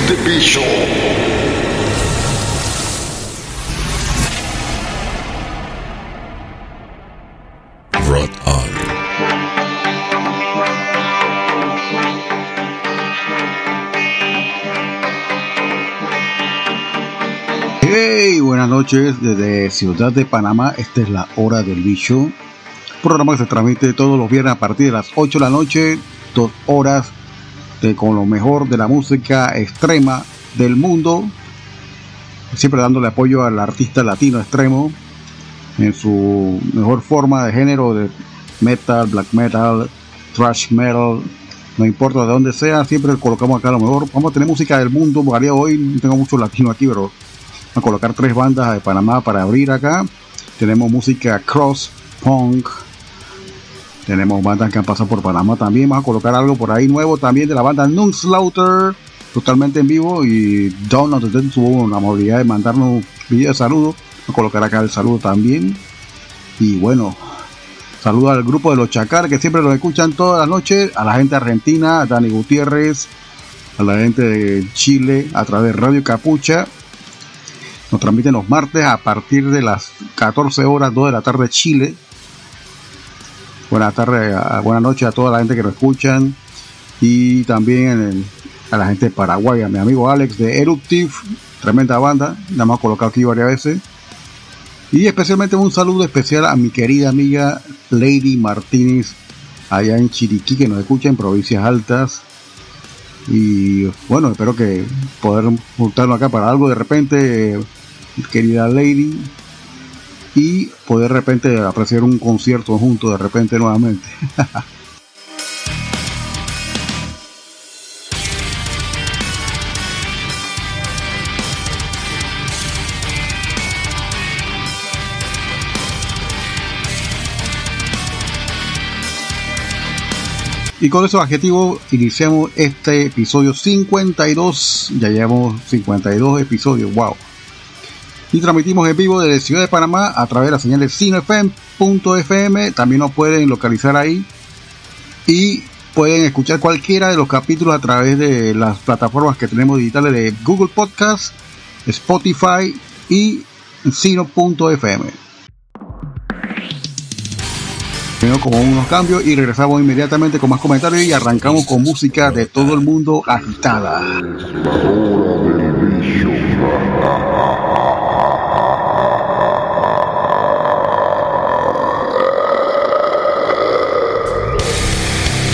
Release the Bishop. Rock On. Hey, buenas noches desde Ciudad de Panamá. Esta es la hora del bicho. Programa que se transmite todos los viernes a partir de las 8 de la noche. Dos horas de- con lo mejor de la música extrema del mundo. Siempre dándole apoyo al artista latino extremo en su mejor forma de género de metal, black metal, thrash metal. No importa de dónde sea, siempre colocamos acá lo mejor. Vamos a tener música del mundo variado hoy. No tengo mucho latino aquí, pero a colocar tres bandas de Panamá para abrir acá. Tenemos música cross, punk. Tenemos bandas que han pasado por Panamá también. Vamos a colocar algo por ahí nuevo también de la banda Nunslaughter. Totalmente en vivo. Y the Dead tuvo la amabilidad de mandarnos un video de saludo. Vamos a colocar acá el saludo también. Y bueno, saludo al grupo de los Chacar que siempre los escuchan todas las noches. A la gente argentina, a Dani Gutiérrez. A la gente de Chile a través de Radio Capucha. Nos transmiten los martes a partir de las 14 horas, 2 de la tarde Chile. Buenas tardes, buenas noches a toda la gente que nos escuchan. Y también a la gente de Paraguay, a mi amigo Alex de Eruptive, tremenda banda, la hemos colocado aquí varias veces. Y especialmente un saludo especial a mi querida amiga Lady Martínez, allá en Chiriquí, que nos escucha en provincias altas. Y bueno, espero que poder juntarnos acá para algo de repente, eh, querida Lady, y poder de repente apreciar un concierto juntos de repente nuevamente. Y con esos adjetivos iniciamos este episodio 52. Ya llevamos 52 episodios, wow. Y transmitimos en vivo desde Ciudad de Panamá a través de la señal de cinefm.fm. También nos pueden localizar ahí. Y pueden escuchar cualquiera de los capítulos a través de las plataformas que tenemos digitales de Google Podcast, Spotify y sino.fm. Primero con unos cambios y regresamos inmediatamente con más comentarios y arrancamos con música de todo el mundo agitada.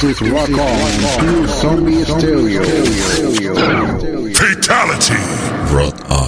This is Rock On, through Zombie Stereo. Fatality. Rock On.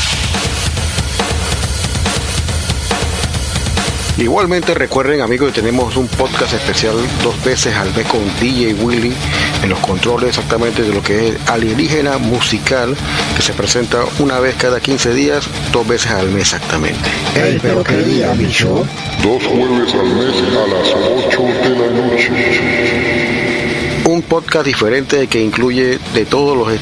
Igualmente recuerden amigos que tenemos un podcast especial dos veces al mes con DJ Willy en los controles exactamente de lo que es alienígena musical que se presenta una vez cada 15 días, dos veces al mes exactamente. Ey, pero qué día, bicho. Dos jueves al mes a las 8 de la noche. Un podcast diferente que incluye de todos los estilos